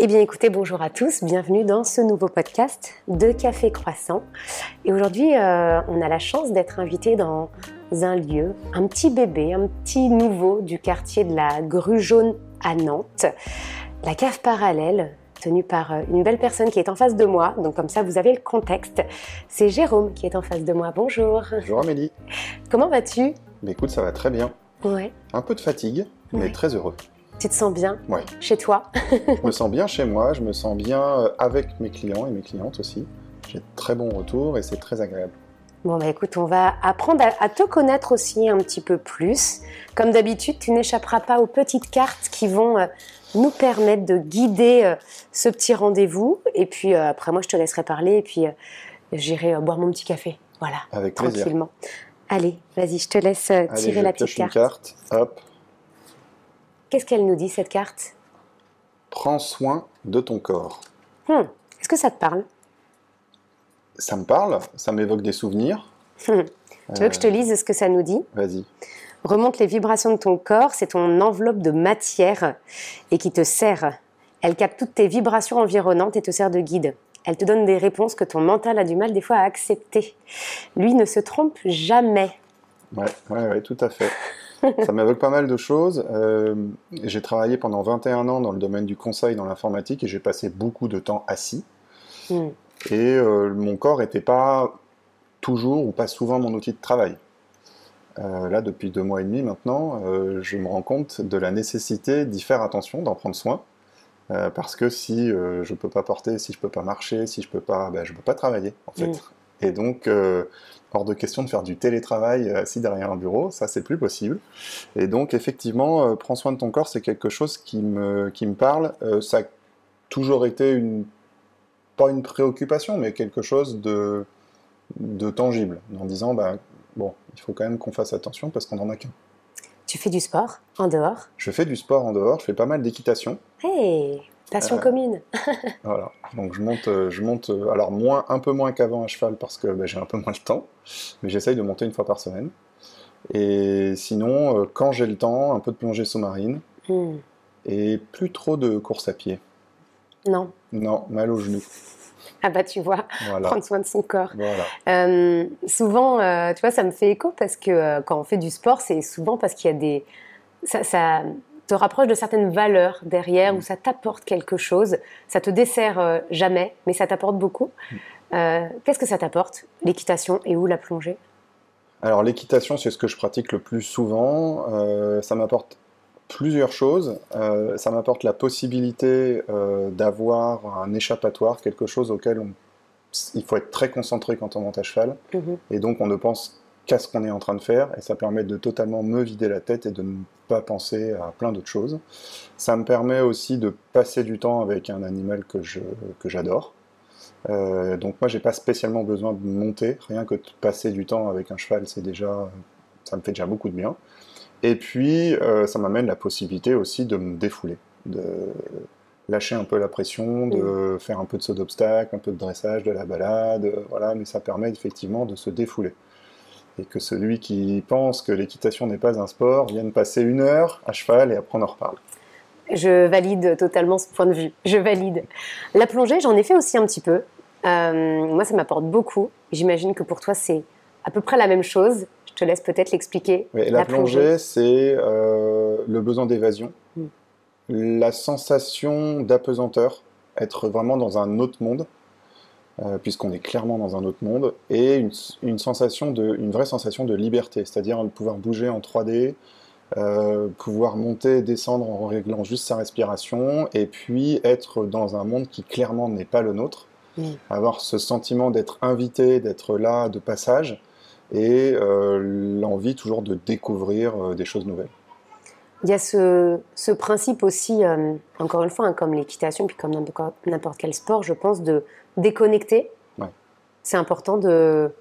Eh bien écoutez, bonjour à tous, bienvenue dans ce nouveau podcast de Café Croissant. Et aujourd'hui, euh, on a la chance d'être invité dans un lieu, un petit bébé, un petit nouveau du quartier de la Grue Jaune à Nantes, la cave parallèle tenue par euh, une belle personne qui est en face de moi. Donc comme ça, vous avez le contexte. C'est Jérôme qui est en face de moi. Bonjour. Bonjour Amélie. Comment vas-tu? Mais écoute, ça va très bien. Ouais. Un peu de fatigue, mais Ouais. très heureux. Tu te sens bien Ouais. chez toi? Je me sens bien chez moi, je me sens bien euh, avec mes clients et mes clientes aussi. J'ai de très bons retours et c'est très agréable. Bon, bah écoute, on va apprendre à, à te connaître aussi un petit peu plus. Comme d'habitude, tu n'échapperas pas aux petites cartes qui vont euh, nous permettre de guider euh, ce petit rendez-vous. Et puis euh, après, moi, je te laisserai parler et puis j'irai boire mon petit café. Voilà, Avec plaisir. tranquillement. Allez, vas-y, je te laisse Allez, tirer je la petite pioche une carte. carte. Hop. Qu'est-ce qu'elle nous dit, cette carte? Prends soin de ton corps. Hmm, Est-ce que ça te parle? Ça me parle, ça m'évoque des souvenirs. Tu veux que je te Euh, lise ce que ça nous dit? Vas-y. Remonte les vibrations de ton corps, c'est ton enveloppe de matière et qui te sert. Elle capte toutes tes vibrations environnantes et te sert de guide. Elle te donne des réponses que ton mental a du mal des fois à accepter. Lui ne se trompe jamais. Ouais, ouais, ouais, tout à fait. Ça m'évoque pas mal de choses. Euh, j'ai travaillé pendant 21 ans dans le domaine du conseil dans l'informatique et j'ai passé beaucoup de temps assis. Hmm. Et euh, mon corps n'était pas toujours ou pas souvent mon outil de travail. Euh, là, depuis deux mois et demi maintenant, je me rends compte de la nécessité d'y faire attention, d'en prendre soin. Parce que si je peux pas porter, si je peux pas marcher, si je peux pas, ben, je peux pas travailler en fait. Mm. Et donc, euh, hors de question de faire du télétravail euh, assis derrière un bureau, ça c'est plus possible. Et donc, effectivement, euh, prends soin de ton corps, c'est quelque chose qui me, qui me parle. Euh, ça a toujours été une, pas une préoccupation, mais quelque chose de, de tangible, en disant, bah, bon, il faut quand même qu'on fasse attention parce qu'on en a qu'un. Tu fais du sport en dehors? Je fais du sport en dehors, je fais pas mal d'équitation. Hey, passion Euh, commune. Voilà. Donc je monte, euh, je monte, euh, alors moins, un peu moins qu'avant à cheval parce que bah, j'ai un peu moins le temps, mais j'essaye de monter une fois par semaine. Et sinon, quand j'ai le temps, un peu de plongée sous-marine Hmm. et plus trop de course à pied. Non. Non, mal aux genoux. Ah bah tu vois, Voilà. prendre soin de son corps. Voilà. Euh, souvent, euh, tu vois, ça me fait écho parce que euh, quand on fait du sport, c'est souvent parce qu'il y a des. Ça, ça te rapproche de certaines valeurs derrière Mm. ou ça t'apporte quelque chose. Ça te dessert euh, jamais, mais ça t'apporte beaucoup. Mm. Euh, Qu'est-ce que ça t'apporte, l'équitation et où la plongée Alors l'équitation, c'est ce que je pratique le plus souvent. Euh, ça m'apporte plusieurs choses. Ça m'apporte la possibilité d'avoir un échappatoire, quelque chose auquel on- il faut être très concentré quand on monte à cheval. Mhm. Et donc on ne pense qu'à ce qu'on est en train de faire. Et ça permet de totalement me vider la tête et de ne pas penser à plein d'autres choses. Ça me permet aussi de passer du temps avec un animal que je- que j'adore. Euh, donc moi, j'ai pas spécialement besoin de monter, rien que de passer du temps avec un cheval, c'est déjà, ça me fait déjà beaucoup de bien. Et puis, euh, ça m'amène la possibilité aussi de me défouler, de lâcher un peu la pression, de faire un peu de saut d'obstacle, un peu de dressage, de la balade, euh, voilà. Mais ça permet effectivement de se défouler. Et que celui qui pense que l'équitation n'est pas un sport vienne passer une heure à cheval et après on en reparle. Je valide totalement ce point de vue. Je valide. La plongée, j'en ai fait aussi un petit peu. Euh, moi, ça m'apporte beaucoup. J'imagine que pour toi, c'est à peu près la même chose. Je te laisse peut-être l'expliquer. Oui, la, plongée, c'est euh, le besoin d'évasion, Mm. la sensation d'apesanteur, être vraiment dans un autre monde, euh, puisqu'on est clairement dans un autre monde, et une, une sensation de, une vraie sensation de liberté, c'est-à-dire de pouvoir bouger en 3D, euh, pouvoir monter et descendre en réglant juste sa respiration, et puis être dans un monde qui clairement n'est pas le nôtre, avoir ce sentiment d'être invité, d'être là de passage, et euh, l'envie toujours de découvrir des choses nouvelles. Il y a ce, ce principe aussi, euh, encore une fois, hein, comme l'équitation, puis comme n'importe quel sport, je pense, de déconnecter. Ouais. C'est important de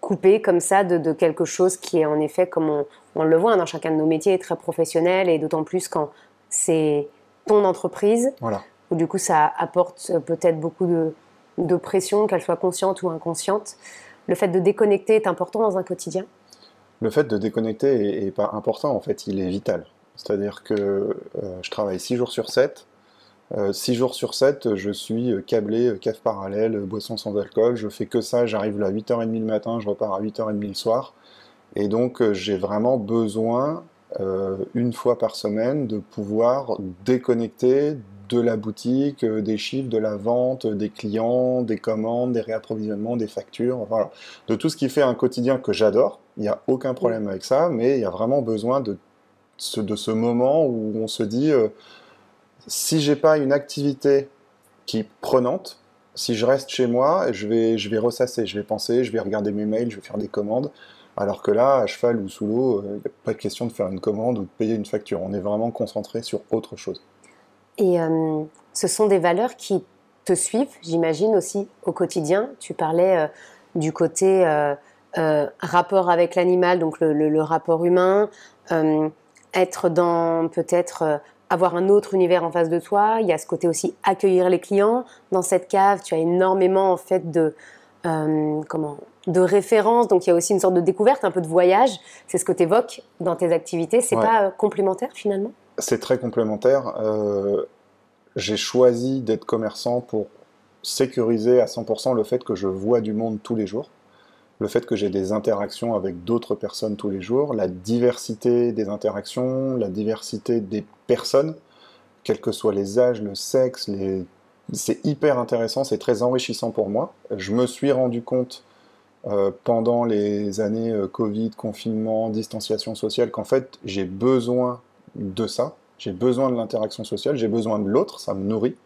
couper comme ça de, de quelque chose qui est en effet, comme on, on le voit hein, dans chacun de nos métiers, très professionnel, et d'autant plus quand c'est ton entreprise, Voilà. où du coup ça apporte euh, peut-être beaucoup de, de pression, qu'elle soit consciente ou inconsciente. Le fait de déconnecter est important dans un quotidien Le fait de déconnecter est, est pas important, en fait, il est vital. C'est-à-dire que euh, je travaille 6 jours sur 7, 6 jours sur 7, je suis câblé, cave parallèle, boisson sans alcool. Je fais que ça, j'arrive à 8h30 le matin, je repars à 8h30 le soir. Et donc, j'ai vraiment besoin, une fois par semaine, de pouvoir déconnecter, de la boutique, euh, des chiffres, de la vente, des clients, des commandes, des réapprovisionnements, des factures. De tout ce qui fait un quotidien que j'adore. Il n'y a aucun problème avec ça, mais il y a vraiment besoin de de ce moment où on se dit, euh, si j'ai pas une activité qui est prenante, si je reste chez moi, je vais, je vais ressasser, je vais penser, je vais regarder mes mails, je vais faire des commandes. Alors que là, à cheval ou sous l'eau, il n'y a pas de question de faire une commande ou de payer une facture. On est vraiment concentré sur autre chose. Et euh, ce sont des valeurs qui te suivent, j'imagine, aussi au quotidien. Tu parlais euh, du côté euh, rapport avec l'animal, donc le, rapport humain, être dans peut-être avoir un autre univers en face de toi. Il y a ce côté aussi accueillir les clients. Dans cette cave, tu as énormément en fait de comment de références, donc il y a aussi une sorte de découverte, un peu de voyage. C'est ce que tu évoques dans tes activités. C'est pas complémentaire finalement? C'est très complémentaire. Euh, j'ai choisi d'être commerçant pour sécuriser à 100% le fait que je vois du monde tous les jours, le fait que j'ai des interactions avec d'autres personnes tous les jours, la diversité des interactions, la diversité des personnes, quels que soient les âges, le sexe, c'est hyper intéressant, c'est très enrichissant pour moi. Je me suis rendu compte euh, pendant les années euh, Covid, confinement, distanciation sociale qu'en fait j'ai besoin de ça. J'ai besoin de l'interaction sociale, j'ai besoin de l'autre, ça me nourrit.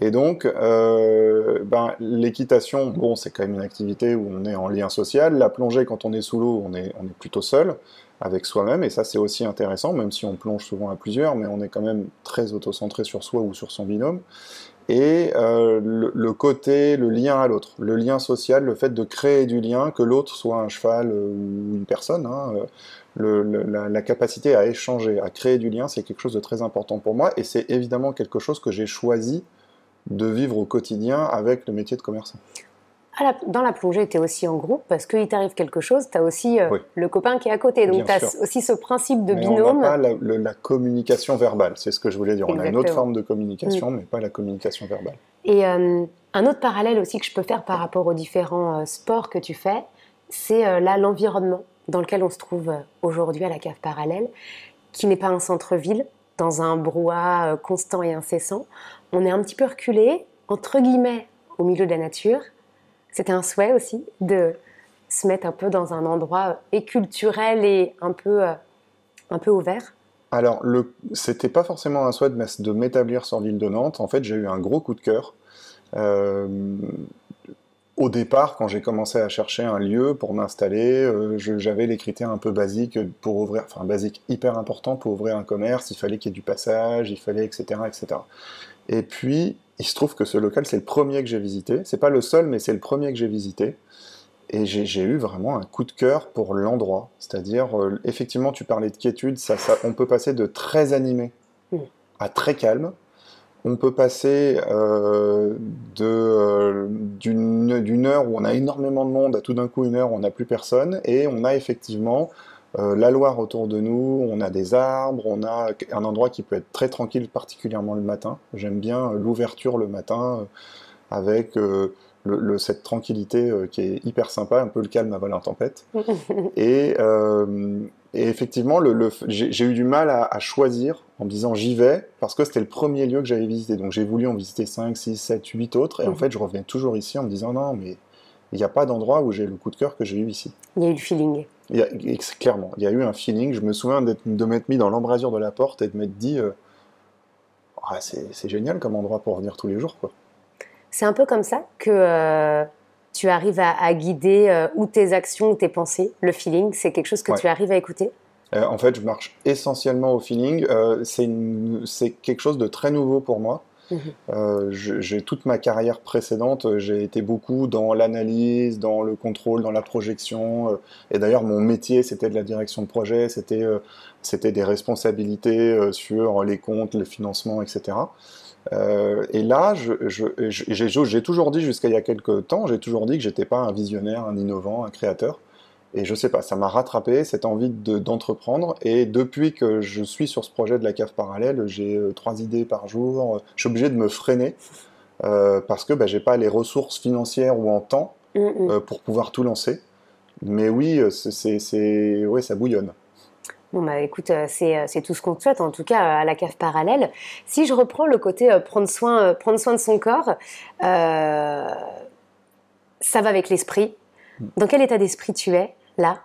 Et donc, euh, ben, l'équitation, bon, c'est quand même une activité où on est en lien social. La plongée, quand on est sous l'eau, on est, plutôt seul avec soi-même, et ça c'est aussi intéressant, même si on plonge souvent à plusieurs, mais on est quand même très auto-centré sur soi ou sur son binôme. Et euh, le, côté, le lien à l'autre, le lien social, le fait de créer du lien, que l'autre soit un cheval ou une personne, hein, la, capacité à échanger, à créer du lien, c'est quelque chose de très important pour moi et c'est évidemment quelque chose que j'ai choisi de vivre au quotidien avec le métier de commerçant. dans la plongée, tu es aussi en groupe parce qu'il t'arrive quelque chose, tu as aussi euh, le copain qui est à côté. Donc tu as aussi ce principe de binôme. On n'a pas la, communication verbale, c'est ce que je voulais dire. On a une autre forme de communication, mm. mais pas la communication verbale. Et euh, un autre parallèle aussi que je peux faire par rapport aux différents euh, sports que tu fais, c'est là l'environnement dans lequel on se trouve aujourd'hui à la cave parallèle, qui n'est pas un centre-ville, dans un brouhaha euh, constant et incessant. On est un petit peu reculé, entre guillemets, au milieu de la nature. C'était un souhait aussi de se mettre un peu dans un endroit et euh, culturel et un peu, un peu ouvert. Alors, le, c'était pas forcément un souhait de m'établir sur l'île de Nantes. En fait, j'ai eu un gros coup de cœur au départ, quand j'ai commencé à chercher un lieu pour m'installer, euh, j'avais les critères un peu basiques pour ouvrir, enfin basiques hyper importants pour ouvrir un commerce. Il fallait qu'il y ait du passage, il fallait, etc., etc. Et puis, il se trouve que ce local, c'est le premier que j'ai visité. C'est pas le seul, mais c'est le premier que j'ai visité. Et j'ai eu vraiment un coup de cœur pour l'endroit. C'est-à-dire, euh, effectivement, tu parlais de quiétude, ça, ça, on peut passer de très animé mmh. à très calme on peut passer euh, euh, d'une heure où on a énormément de monde à tout d'un coup une heure où on n'a plus personne et on a effectivement euh, la Loire autour de nous, on a des arbres, on a un endroit qui peut être très tranquille, particulièrement le matin. J'aime bien l'ouverture le matin avec cette tranquillité qui est hyper sympa, un peu le calme avant la tempête. et, et effectivement, le, j'ai eu du mal à, choisir en me disant j'y vais parce que c'était le premier lieu que j'avais visité. Donc j'ai voulu en visiter 5, 6, 7, 8 autres. Et en mhm. fait, je revenais toujours ici en me disant non, mais il n'y a pas d'endroit où j'ai le coup de cœur que j'ai eu ici. Il y a eu le feeling. Il y a, clairement, il y a eu un feeling. Je me souviens de m'être mis dans l'embrasure de la porte et de m'être dit euh, ah, c'est génial comme endroit pour venir tous les jours. quoi. C'est un peu comme ça que. Euh, tu arrives à, guider euh, ou tes actions ou tes pensées, le feeling, c'est quelque chose que tu arrives à écouter euh, En fait, je marche essentiellement au feeling. C'est quelque chose de très nouveau pour moi. Mhm. j'ai toute ma carrière précédente, j'ai été beaucoup dans l'analyse, dans le contrôle, dans la projection. et d'ailleurs, mon métier, c'était de la direction de projet, c'était c'était des responsabilités sur les comptes, le financement, etc. Euh, et là, j'ai toujours dit jusqu'à il y a quelques temps, j'ai toujours dit que j'étais pas un visionnaire, un innovant, un créateur. Et je sais pas, ça m'a rattrapé cette envie d'entreprendre. et depuis que je suis sur ce projet de la cave parallèle, j'ai euh, trois idées par jour. Je suis obligé de me freiner euh, parce que bah, j'ai pas les ressources financières ou en temps mm, mm. Euh, pour pouvoir tout lancer. Mais oui, c'est, ouais, ça bouillonne. Bon, bah écoute, c'est tout ce qu'on te souhaite, en tout cas à la cave parallèle. Si je reprends le côté prendre, soin, prendre soin de son corps, ça va avec l'esprit. Mm. Dans quel état d'esprit tu es là,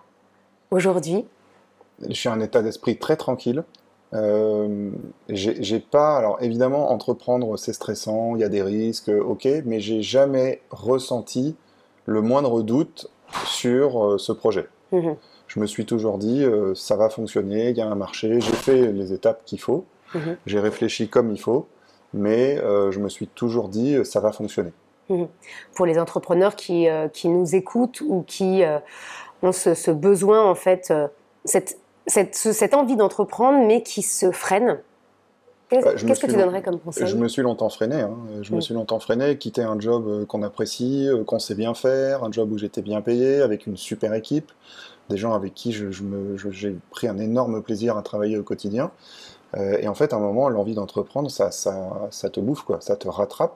aujourd'hui? Je suis en état d'esprit très tranquille. Euh, j'ai pas, alors évidemment, entreprendre c'est stressant, il y a des risques, ok, mais j'ai jamais ressenti le moindre doute sur euh, ce projet. Mhm. Je me suis toujours dit, euh, ça va fonctionner, il y a un marché, j'ai fait les étapes qu'il faut, mhm. j'ai réfléchi comme il faut, mais je me suis toujours dit, ça va fonctionner. Mhm. Pour les entrepreneurs qui, qui, nous écoutent ou qui ont ce, besoin, en fait, euh, cette, cette, envie d'entreprendre, mais qui se freine. Qu'est-ce bah, que tu donnerais comme conseil? Je me suis longtemps freiné. Hein. Je me suis longtemps freiné, quitter un job euh, qu'on apprécie, euh, qu'on sait bien faire, un job où j'étais bien payé, avec une super équipe, des gens avec qui j'ai je, pris un énorme plaisir à travailler au quotidien. et en fait, à un moment, l'envie d'entreprendre, ça, ça, ça, te bouffe, quoi. ça te rattrape.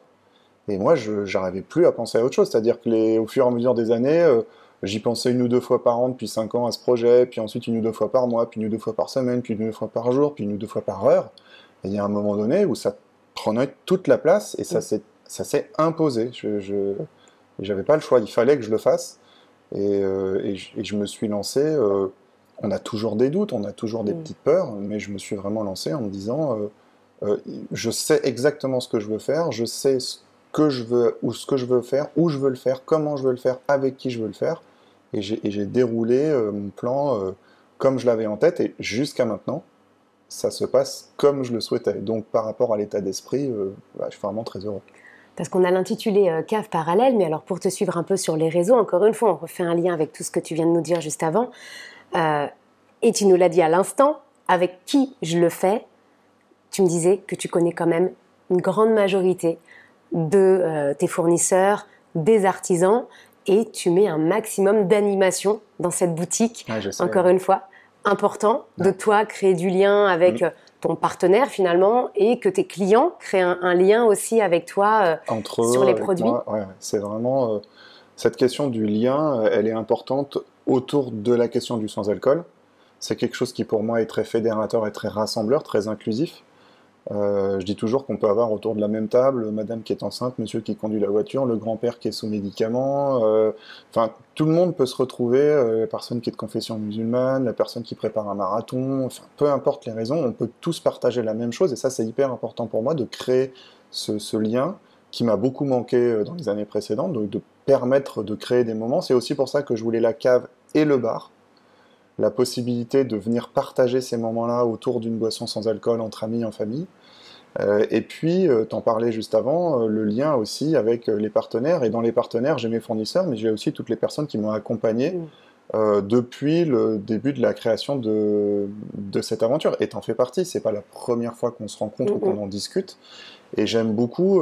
Et moi, je n'arrivais plus à penser à autre chose. C'est-à-dire que les, au fur et à mesure des années, J'y pensais une ou deux fois par an depuis cinq ans à ce projet, puis ensuite une ou deux fois par mois, puis une ou deux fois par semaine, puis une ou deux fois par jour, puis une ou deux fois par heure. Et il y a un moment donné où ça prenait toute la place et ça s'est ça s'est imposé. Je n'avais pas le choix, il fallait que je le fasse. Et, euh, je, me suis lancé. Euh, on a toujours des doutes, on a toujours des mm. petites peurs, mais je me suis vraiment lancé en me disant euh, je sais exactement ce que je veux faire, je sais ce que je veux, ou ce que je veux faire, où je veux le faire, comment je veux le faire, avec qui je veux le faire. Et j'ai déroulé euh, mon plan euh, comme je l'avais en tête, et jusqu'à maintenant, ça se passe comme je le souhaitais. Donc par rapport à l'état d'esprit, euh, bah, je suis vraiment très heureux. Parce qu'on a l'intitulé Cave parallèle, mais alors pour te suivre un peu sur les réseaux, encore une fois, on refait un lien avec tout ce que tu viens de nous dire juste avant. et tu nous l'as dit à l'instant, avec qui je le fais, tu me disais que tu connais quand même une grande majorité de euh, tes fournisseurs, des artisans, et tu mets un maximum d'animation dans cette boutique. Encore une fois, important de toi créer du lien avec mm. Euh, ton partenaire finalement et que tes clients créent un, lien aussi avec toi euh, sur les produits. c'est vraiment cette question du lien, elle est importante autour de la question du sans alcool. C'est quelque chose qui pour moi est très fédérateur et très rassembleur, très inclusif. Euh, je dis toujours qu'on peut avoir autour de la même table madame qui est enceinte, monsieur qui conduit la voiture, le grand-père qui est sous médicaments. Euh, enfin, tout le monde peut se retrouver, euh, la personne qui est de confession musulmane, la personne qui prépare un marathon, enfin, peu importe les raisons, on peut tous partager la même chose. Et ça, c'est hyper important pour moi de créer ce, lien qui m'a beaucoup manqué dans les années précédentes, de, de permettre de créer des moments. C'est aussi pour ça que je voulais la cave et le bar la possibilité de venir partager ces moments-là autour d'une boisson sans alcool entre amis, en famille. Euh, et puis, euh, t'en parlais juste avant, euh, le lien aussi avec les partenaires. Et dans les partenaires, j'ai mes fournisseurs, mais j'ai aussi toutes les personnes qui m'ont accompagné mm. depuis le début de la création de, de cette aventure. Et t'en fais partie, c'est pas la première fois qu'on se rencontre ou qu'on en discute. Et j'aime beaucoup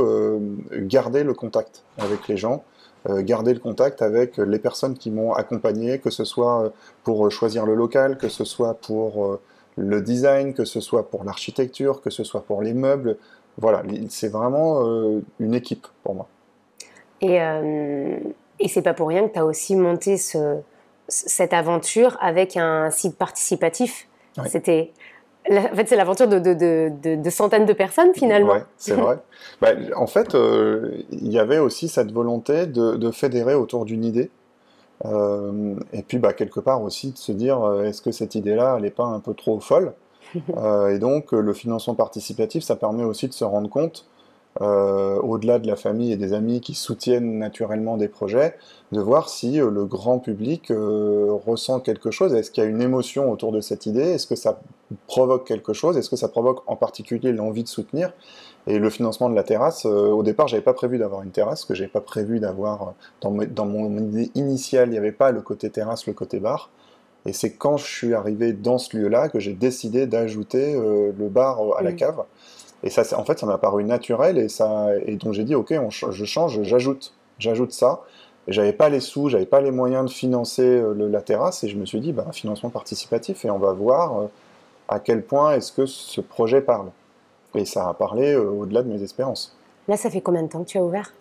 garder le contact avec les gens. garder le contact avec les personnes qui m'ont accompagné, que ce soit pour choisir le local, que ce soit pour le design, que ce soit pour l'architecture, que ce soit pour les meubles. Voilà, c'est vraiment euh, une équipe pour moi. Et, euh, et c'est pas pour rien que tu as aussi monté ce, cette aventure avec un site participatif. C'était. En fait, c'est l'aventure de, de, de, centaines de personnes finalement. Ouais, c'est vrai. Bah, en fait, euh, il y avait aussi cette volonté de, fédérer autour d'une idée. Euh, et puis, bah, quelque part aussi, de se dire, euh, est-ce que cette idée-là, elle n'est pas un peu trop folle? Euh, Et donc, le financement participatif, ça permet aussi de se rendre compte, au-delà de la famille et des amis qui soutiennent naturellement des projets, de voir si le grand public ressent quelque chose. Est-ce qu'il y a une émotion autour de cette idée? Est-ce que ça provoque quelque chose? Est-ce que ça provoque en particulier l'envie de soutenir? Et le financement de la terrasse, euh, au départ, j'avais pas prévu d'avoir une terrasse, que j'avais pas prévu d'avoir dans, dans, mon idée initiale, il n'y avait pas le côté terrasse, le côté bar. Et c'est quand je suis arrivé dans ce lieu-là que j'ai décidé d'ajouter euh, le bar à la cave. Et ça, en fait, ça m'a paru naturel et ça, et donc j'ai dit, ok, je change, j'ajoute, j'ajoute ça. j'avais pas les sous, j'avais pas les moyens de financer euh, le, la terrasse et je me suis dit bah, financement participatif et on va voir euh, à quel point est-ce que ce projet parle. Et ça a parlé euh, au-delà de mes espérances. Là, ça fait combien de temps que tu as ouvert?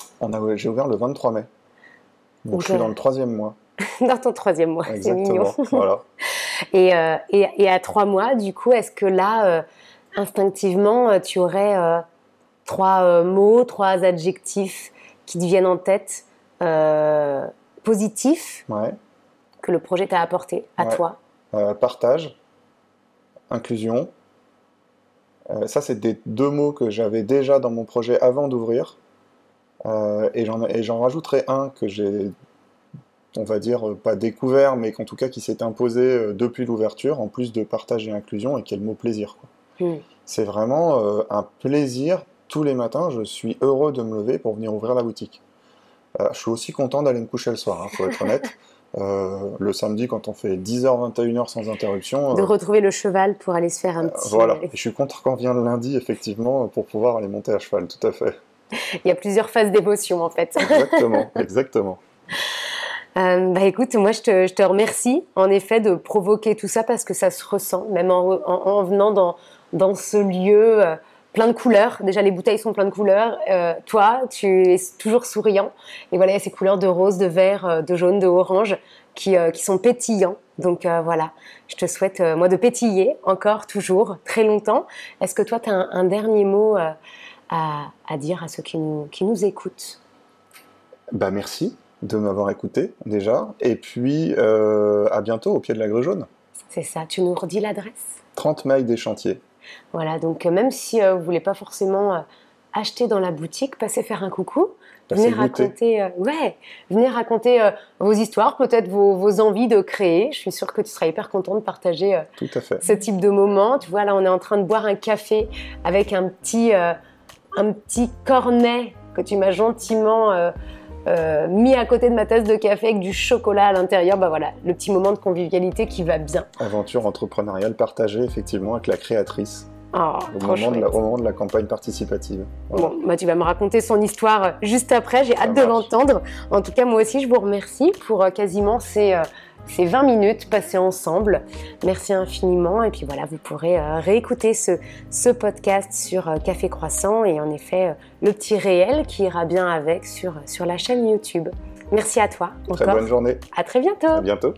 J'ai ouvert le 23 mai. Donc, Donc, je suis euh, dans le troisième mois. Dans ton troisième mois, c'est mignon. Voilà. Et, euh, et, et à trois mois, du coup, est-ce que là, euh, instinctivement, euh, tu aurais euh, trois euh, mots, trois adjectifs qui te viennent en tête euh, positifs Ouais. que le projet t'a apporté à Ouais. toi partage, inclusion. Ça, c'est des deux mots que j'avais déjà dans mon projet avant d'ouvrir. Et j'en rajouterai un que j'ai, on va dire, pas découvert, mais qu'en tout cas qui s'est imposé depuis l'ouverture, en plus de partage et inclusion, et qui est le mot plaisir. quoi. Hmm. C'est vraiment euh, un plaisir. Tous les matins, je suis heureux de me lever pour venir ouvrir la boutique. Euh, je suis aussi content d'aller me coucher le soir, il faut être honnête. Euh, le samedi, quand on fait 10h, 21h sans interruption, De retrouver le cheval pour aller se faire un petit. voilà. Et je suis content quand vient le lundi, effectivement, pour pouvoir aller monter à cheval, tout à fait. Il y a plusieurs phases d'émotion en fait. Exactement, exactement. Euh, bah écoute, moi je te, remercie en effet de provoquer tout ça parce que ça se ressent, même en, en- en venant dans, ce lieu euh, plein de couleurs. Déjà les bouteilles sont plein de couleurs. Euh, toi, tu es toujours souriant. Et voilà, il y a ces couleurs de rose, de vert, de jaune, de orange qui, sont pétillants. Donc voilà, je te souhaite moi de pétiller encore, toujours, très longtemps. Est-ce que toi, tu as un, dernier mot à, à dire à ceux qui nous, qui nous écoutent? Bah merci de m'avoir écouté déjà. Et puis, euh, à bientôt au pied de la grue jaune. C'est ça, tu nous redis l'adresse? 30 mailles des chantiers. Voilà, donc euh, même si euh, vous voulez pas forcément acheter dans la boutique, passez faire un coucou, venez raconter, euh, ouais, venez raconter euh, vos histoires, peut-être vos, vos envies de créer. Je suis sûre que tu seras hyper content de partager euh, Tout à fait. ce type de moment. Tu vois, là, on est en train de boire un café avec un petit, un petit cornet que tu m'as gentiment euh, mis à côté de ma tasse de café avec du chocolat à l'intérieur. Bah voilà, le petit moment de convivialité qui va bien. Aventure entrepreneuriale partagée, effectivement, avec la créatrice Oh, au moment, de la, chouette. au moment de la campagne participative. Voilà. Bon, bah, tu vas me raconter son histoire euh, juste après. J'ai hâte de l'entendre. En tout cas, moi aussi, je vous remercie pour euh, quasiment ces, ces 20 minutes passées ensemble. Merci infiniment. Et puis voilà, vous pourrez euh, réécouter ce, ce podcast sur euh, Café Croissant et en effet, euh, le petit réel qui ira bien avec sur, sur la chaîne YouTube. Merci à toi Très encore. bonne journée. À très bientôt. À bientôt.